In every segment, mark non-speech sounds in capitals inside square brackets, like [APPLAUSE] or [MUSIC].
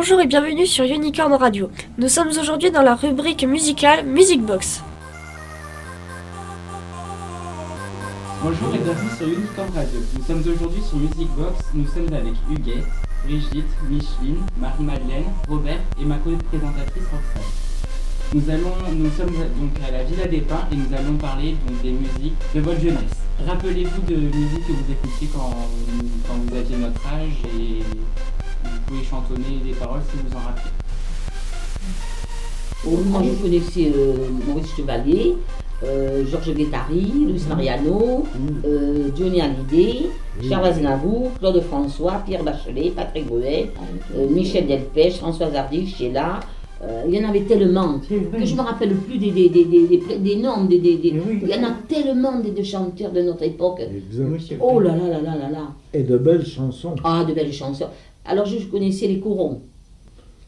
Bonjour et bienvenue sur Unicorn Radio. Nous sommes aujourd'hui dans la rubrique musicale Music Box. Bonjour et bienvenue sur Unicorn Radio. Nous sommes aujourd'hui sur Music Box. Nous sommes avec Huguette, Brigitte, Micheline, Marie-Madeleine, Robert et ma co-présentatrice Roxane. Nous, nous sommes donc à la Villa des Pins et nous allons parler donc, des musiques de votre jeunesse. Rappelez-vous de musique que vous écoutiez quand, quand vous aviez notre âge et pouvez chantonner des paroles si vous en rappelez. Oh, moi, je connaissais euh, Maurice Chevalier, euh, Georges Guettari, Luis Mariano, euh, Johnny Hallyday, Charles Aznavour, Claude François, Pierre Bachelet, Patrick Bruel, euh, Michel Delpech, Françoise Hardy, Sheila. Euh, il y en avait tellement que je ne me rappelle plus des, des, des, des, des- des noms. Des, des, des- Oui. Il y en a tellement de, de chanteurs de notre époque. Oh là là là là là là. Et de belles chansons. Ah, de belles chansons. Alors, je connaissais les corons.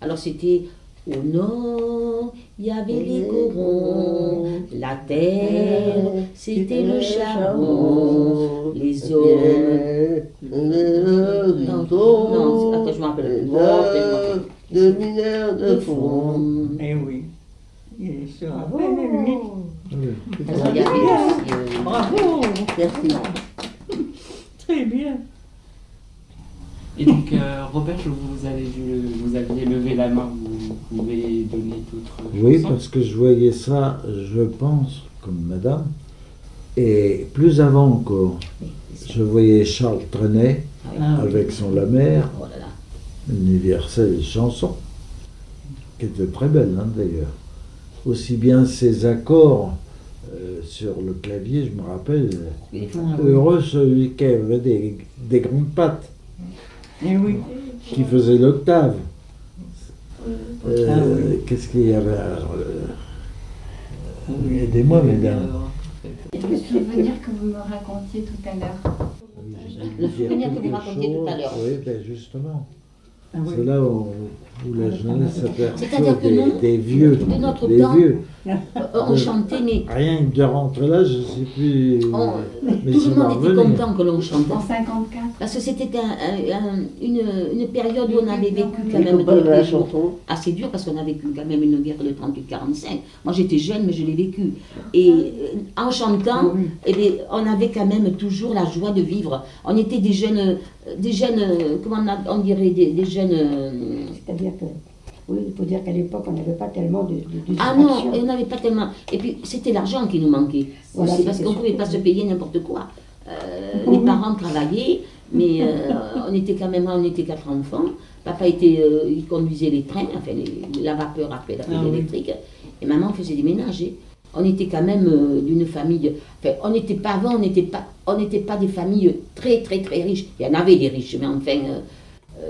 Alors, c'était au nord, il y avait les corons. La terre, c'était le charbon. Les hommes. Non, non, attends, je me rappelle. Oh, de mineurs de fond. Eh oui. Il se rappelle, lui. Oui. Alors, il y avait aussi, euh, Bravo. Merci. Très bien. Et donc, euh, Robert, vous, avez vu, vous aviez levé la main, vous pouvez donner d'autres Oui, parce que je voyais ça, je pense, comme madame. Et plus avant encore, je voyais Charles Trenet Ah, oui. avec son La Mer, Oh là là. universelle chanson, qui était très belle hein, d'ailleurs. Aussi bien ses accords euh, sur le clavier, je me rappelle, oui. heureux celui qui avait des, des grandes pattes, Eh oui. qui faisait l'octave. Euh, Ah oui. Qu'est-ce qu'il y avait alors, euh, Aidez-moi, mesdames. Le souvenir que vous me racontiez tout à l'heure. Le souvenir que vous racontiez tout à l'heure. Oui, ben justement. Ah oui. C'est là où, où la jeunesse C'est-à-dire s'aperçoit que des, nous, des vieux. de notre des temps, vieux. Euh, on chantait, mais Rien que de rentrer là, je ne sais plus. on- mais tout le monde était content que l'on chantait. En 54. Parce que c'était un- un- un- une, une période où on avait vécu quand même assez durs parce qu'on a vécu quand même une guerre de 38-45. Moi j'étais jeune mais je l'ai vécu. Et euh, en chantant, Oui. eh bien, on avait quand même toujours la joie de vivre. On était des jeunes, euh, des jeunes, euh, comment on, a- on dirait, des, des jeunes... euh, Que, oui, il faut dire qu'à l'époque, on n'avait pas tellement de, de, de ah non, on n'avait pas tellement... Et puis c'était l'argent qui nous manquait. Voilà, C'est parce qu'on ne pouvait pas se payer n'importe quoi. Euh, les parents travaillaient, mais euh, [LAUGHS] on était quand même, on était quatre enfants. Papa était, euh, il conduisait les trains, enfin les- la vapeur après la Ah oui. électrique, et maman faisait des ménages. et On était quand même d'une famille, enfin on n'était pas avant, on n'était pas, on n'était pas des familles très très très riches. Il y en avait des riches, mais enfin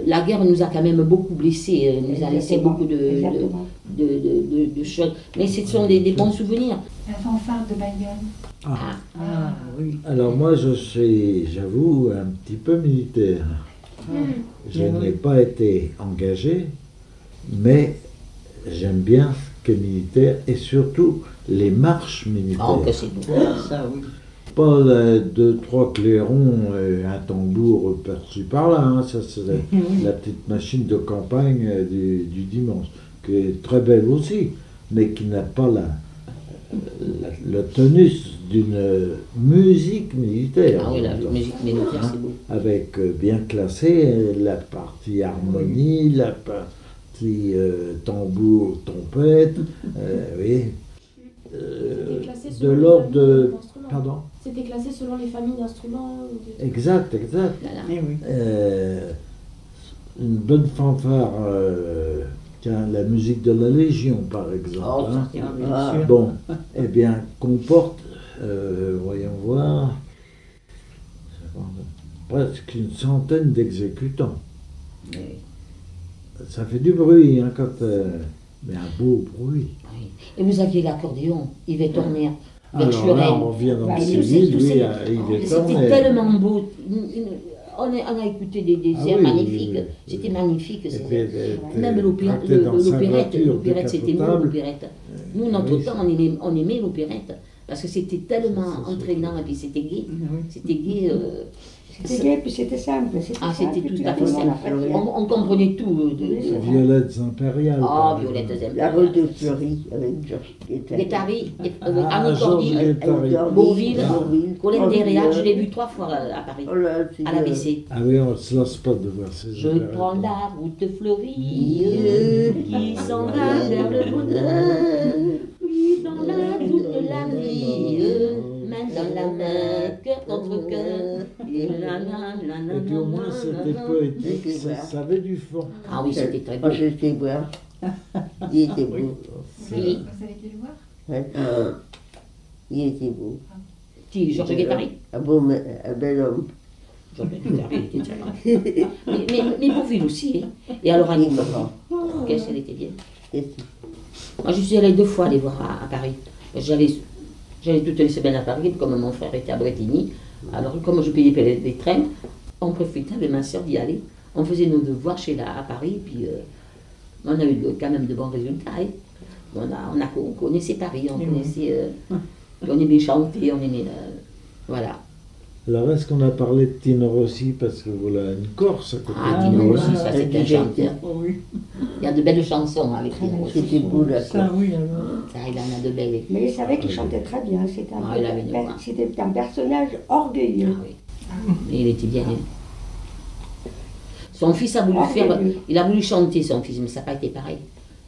la guerre nous a quand même beaucoup blessés, euh, nous a laissé beaucoup de, de, de, de- de- de choses. Mais ce sont des, des bons souvenirs. La fanfare de Bayonne. Ah. Ah oui. Alors moi, je suis, j'avoue, un petit peu militaire. Je Oui. n'ai pas été engagé, mais j'aime bien ce qu'est militaire et surtout les marches militaires. Oh, que c'est beau. Ah, ça oui. Pas les deux, trois clairons et un tambour par-ci par-là. hein. Ça, c'est [LAUGHS] la, petite machine de campagne euh, du, du dimanche, qui est très belle aussi, mais qui n'a pas la, la- le tonus d'une musique militaire. Ah oui, la musique militaire, c'est beau. Avec euh, bien classé la partie harmonie, la partie euh, tambour, trompette, euh, oui. Euh, de l'ordre de. Pardon C'était classé selon les familles d'instruments. ou Exact, exact. Voilà. Eh oui. Euh, une bonne fanfare, euh, tiens, la musique de la Légion par exemple. Oh, hein. Ah, bien Ah. sûr. Bon, eh bien, comporte, euh, voyons voir, presque une centaine d'exécutants. Oui, Ça fait du bruit, hein, quand, euh, mais un beau bruit. oui. Et vous aviez l'accordéon, Yves Torner, Alors là, on revient dans Bah, le civil, lui, à- il est C'était tellement beau. On a, on a écouté des, des Ah airs oui, magnifiques. oui, oui. C'était magnifique. Même l'opérette, l'opérette c'était nous, l'opérette. Nous, notre oui, temps, on aimait, on aimait l'opérette. Parce que c'était tellement entraînant et puis c'était gai. Oui. C'était gai. euh, C'était gai, puis c'était simple. Ah, simple, c'était tout à fait simple. On, on comprenait tout. euh, de- de- Violettes impériales. Ah. La rose de Fleury avec Georges Guettari. Euh, Cordy, Guettari. Beauville, Oh, Desréal, je l'ai euh, vu trois fois à à Paris, Oh à l'ABC. Ah oui, on ne se lasse pas de voir ces Je prends la route fleurie euh, qui s'en va vers le bonheur. Puis dans la toute la nuit, euh, main dans la main, cœur contre cœur. Et puis au moins c'était poétique, ça, ça avait du fond. Ah oui, c'était très beau. Moi, je sais voir. Il était beau. Vous avez, vous avez dû le voir? Ouais. Euh, Il était beau. Qui, Georges Guettari Un beau, un bel homme. Georges Guettari, était très. Mais, mais, mais Beauville aussi. hein. Et alors Annie Florent. Qu'est-ce qu'elle était bien. Moi, je suis allée deux fois les voir à, à Paris. J'allais, j'allais toutes les semaines à Paris, comme mon frère était à Bretigny. Alors, comme je payais les, les trains, on profitait avec ma soeur d'y aller. On faisait nos devoirs chez la, à Paris, puis euh, on a eu quand même de bons résultats. hein. On, a, on, a, on connaissait Paris, on connaissait. euh, on aimait chanter, on aimait. euh, voilà. Alors est-ce qu'on a parlé de Tino Rossi parce que voilà une Corse à côté Ah, de Tino nous, Rossi, hein. ça c'est un J'ai chanteur. Oh oui. Il y a de belles chansons avec Tino Rossi. C'était beau, là. Ça, oui, alors. Ça, il en a de belles. Mais il savait qu'il chantait très bien. C'était un, Ah, c'était un personnage orgueilleux. Ah oui. Il était bien. hein. Son fils a voulu Ah, faire, il a voulu chanter son fils, mais ça n'a pas été pareil.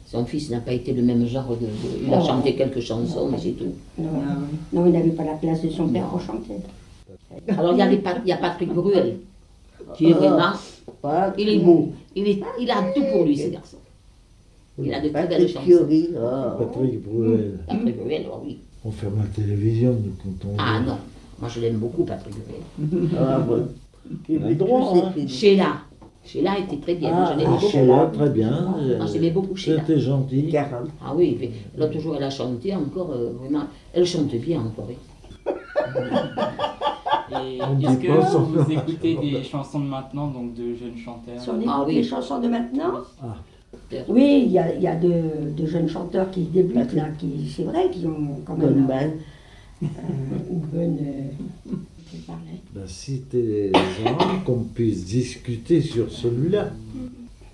Son fils n'a pas été le même genre de. il a Oh. chanté quelques chansons, mais c'est tout. Non, Ah oui. non, il n'avait pas la place de son père Non. pour chanter. Alors il y, a les il y a Patrick Bruel, qui est vraiment. Pas Il est beau. Il, est, il a tout pour lui, ce garçon. Il a de très belles. Fiori. oh. Patrick Bruel. Patrick Bruel, oh oui. On ferme la télévision nous quand on Ah non, moi je l'aime beaucoup, Patrick Bruel. Ah, bon. [LAUGHS] Ces hein. films. Sheila. Sheila était très bien. moi, Ah, beaucoup. Sheila, très bien. Moi, j'aimais beaucoup Sheila. C'était gentil. 40. Ah oui, l'autre jour, elle a chanté encore, euh, vraiment. Elle chante bien encore. [LAUGHS] Et est-ce que vous écoutez des chansons de maintenant, donc de jeunes chanteurs Si on écoute Ah oui. les chansons de maintenant, Ah. oui, il y a, il y a de, de jeunes chanteurs qui débutent là, qui, c'est vrai, qui ont quand même euh, une bonne. euh, je parlais. Ben, si t'es gens qu'on puisse discuter sur celui-là,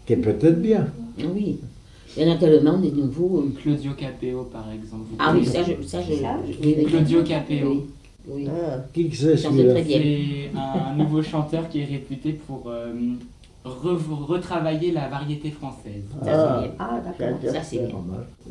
qui est peut-être bien. Ah Oui. Il y en a tellement des nouveaux. euh. Claudio Capéo, par exemple. Ah oui, ça, je, ça, je, Ça, je- oui, oui. Claudio Capéo. Oui, oui. Ah, Qui que c'est celui-là bien. C'est un nouveau chanteur qui est réputé pour euh, re- retravailler la variété française. Ah. Ah, d'accord. Ça, c'est bien.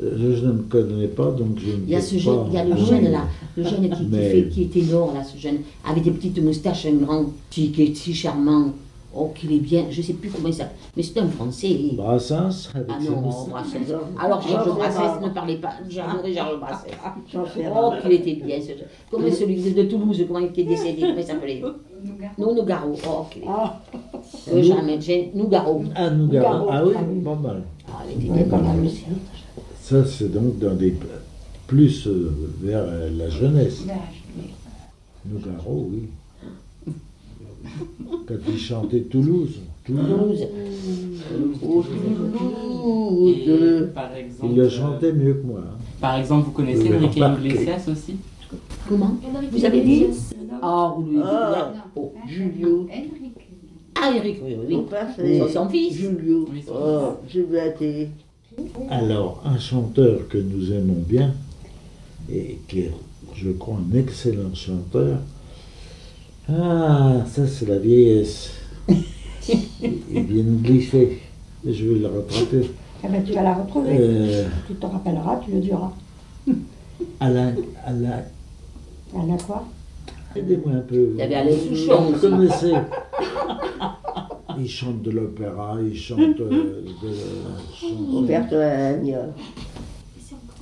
Euh, Je ne me connais pas, donc je ne Il y a ce jeune, il y a le Ah jeune oui. là, le jeune qui, qui Mais- fait, qui est ténor là, ce jeune, avec des petites moustaches, un grand, qui, qui est si charmant. Oh, qu'il est bien, je sais plus comment il s'appelle, mais c'est un français. Brassens avec Ah non. Brassens. Alors Georges Brassens, ne parlez pas, j'adorais Georges Brassens. Oh, qu'il était bien ce jeune. Comme celui de, Toulouse, comment il était décédé, comment il s'appelait. Non, Nougaro. Oh, qu'il était. Ah, Euh, jamais, j'ai- Nougaro. Ah, Nougaro. Nougaro. Ah oui, Ah oui. pas mal. Ah, il était bien. pas mal aussi. Ça, c'est donc dans des plus euh, vers euh, la jeunesse. Nougaro, oui. Quand il chantait Toulouse, Toulouse, Toulouse. Oh, Et Toulouse. par exemple, il a euh, chanté mieux que moi. hein. par exemple, vous connaissez Enrique. Iglesias aussi? Comment? Vous avez dit. Ah, vous lui Ah. Oh. Julio. Ah, Eric, oui, oui. Oui. C'est c'est son fils. Julio. Oui, Oh, la télé. Alors, un chanteur que nous aimons bien, et qui est, je crois, un excellent chanteur. Ah, ça, c'est la vieillesse. [LAUGHS] Il vient de glisser. Je vais le rattraper. Eh ben, tu vas la retrouver. Euh, Tu te rappelleras, tu le diras. Alain, Alain, Elle a quoi? Aidez-moi un peu. Il y avait Alain Souchon Vous connaissez [LAUGHS] Il chante de l'opéra, il chante euh, de la chanson. Roberto Alagna.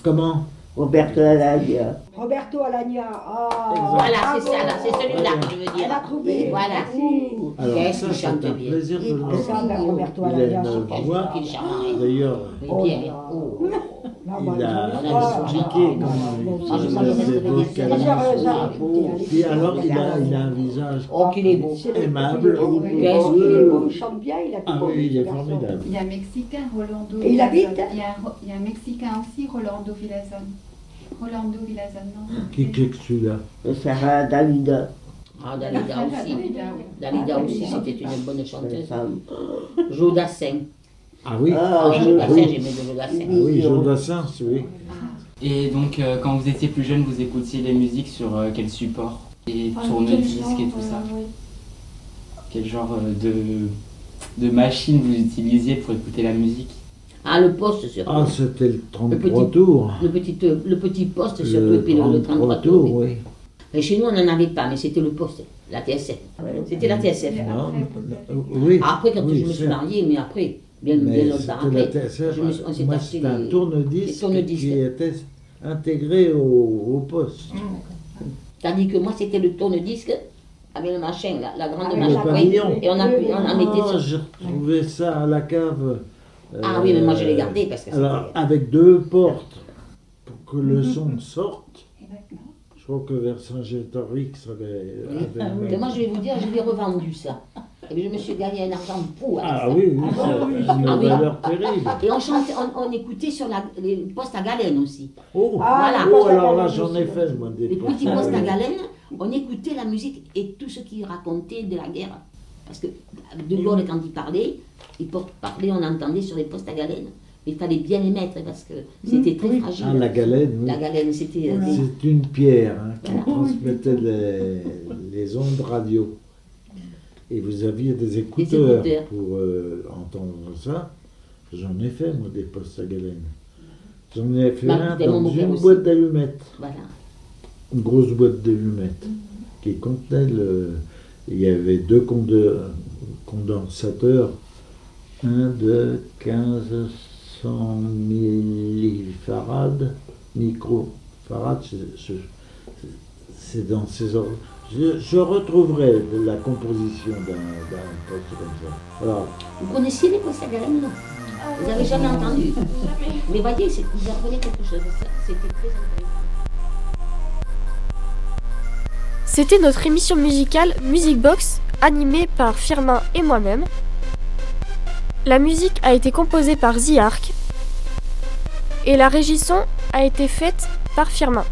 Comment? Roberto Alagna. Roberto Alagna. Ah, Voilà, c'est ça, là, c'est celui-là que je veux Elle a dire. trouvé. Voilà. Qu'est-ce ça, qu'il c'est chante un bien. plaisir de Il- ben, Roberto Il a Alagna. Qu'il. D'ailleurs, Oh. Oh. Il a il expliqué Ah, comment Ah, allez. Puis alors, il a, il a un visage Oh, qu'il est beau. Aimable. il est- Qu'est-ce qu'il il est beau. beau, il chante bien, il a tout Ah beau, oui, il est formidable. Il y a un Mexicain, Rolando. Et il habite il y, a un, Ro- il y a un Mexicain aussi, Rolando Villazon. Rolando Villazon, non Qui qui est celui-là? Sarah Davida. Ah, Dalida aussi. Dalida. Dalida aussi, c'était une bonne chanteuse. Jodassin. Ah oui? Ah, Ah. Jodassin, oui. j'aimais de Jodassin. Ah oui, Jodassin, oui. Et donc, euh, quand vous étiez plus jeune, vous écoutiez les musiques sur euh, quel support? Et tourne-disque et tout ça? euh, oui. Quel genre euh, de, de machine vous utilisiez pour écouter la musique? Ah, le poste surtout. Ah, c'était le 33 petit- tours. le, petit, euh, le petit poste surtout, et Le puis le, le 33 tours. oui. oui. Et chez nous, on n'en avait pas, mais c'était le poste, la TSF. C'était la TSF. Mais Non, peut-être. oui. Après, quand oui, je me suis mariée, mais après, bien, bien Mais longtemps c'était après, la TSF. je me suis- on s'est acheté c'était un tourne-disque des tourne-disques. qui était intégré au, au poste. Tandis que moi, c'était le tourne-disque avec le machin, la, la grande machine. Et on, a, on mettait Ah, sur. j'ai retrouvé ça à la cave. Ah oui, mais moi, je l'ai Euh, gardé parce que Alors, avec deux portes pour que le Mhm. son sorte. Je crois que Vercingétorix avait, Oui. avait le Mais moi, je vais vous dire, je l'ai revendu ça. Et puis, je me suis gagné un argent fou avec Ah ça. oui, oui, c'est une Ah oui. valeur terrible. Et on chantait, on, on écoutait sur la, les postes à galène aussi. Oh, Ah, Voilà. oh, alors là, j'en ai fait, moi, des Les petits à postes à galène. on écoutait la musique et tout ce qu'il racontait de la guerre. Parce que De Gaulle, quand il parlait, il parlait, on entendait sur les postes à galène. Mais il fallait bien les mettre parce que c'était très fragile. Ah, la galène, oui. La galène, c'était. euh, des- C'est une pierre hein, qui Voilà. transmettait les, les ondes radio. Et vous aviez des écouteurs, écouteurs. pour euh, entendre ça. J'en ai fait, moi, des postes à galène. J'en ai fait Bah, un dans une aussi. boîte d'allumettes. Voilà. Une grosse boîte d'allumettes qui contenait le. Il y avait deux conde- condensateurs, un de 1500 millifarad, microfarad, c'est- dans ces ordres. Je, je retrouverai de la composition d'un poste comme ça. Alors, Vous connaissiez les postes à galène non? Vous n'avez jamais entendu? Mais voyez, vous apprenez quelque chose. C'était très intéressant. C'était notre émission musicale Music Box, animée par Firmin et moi-même. La musique a été composée par The Ark et la régie son a été faite par Firmin.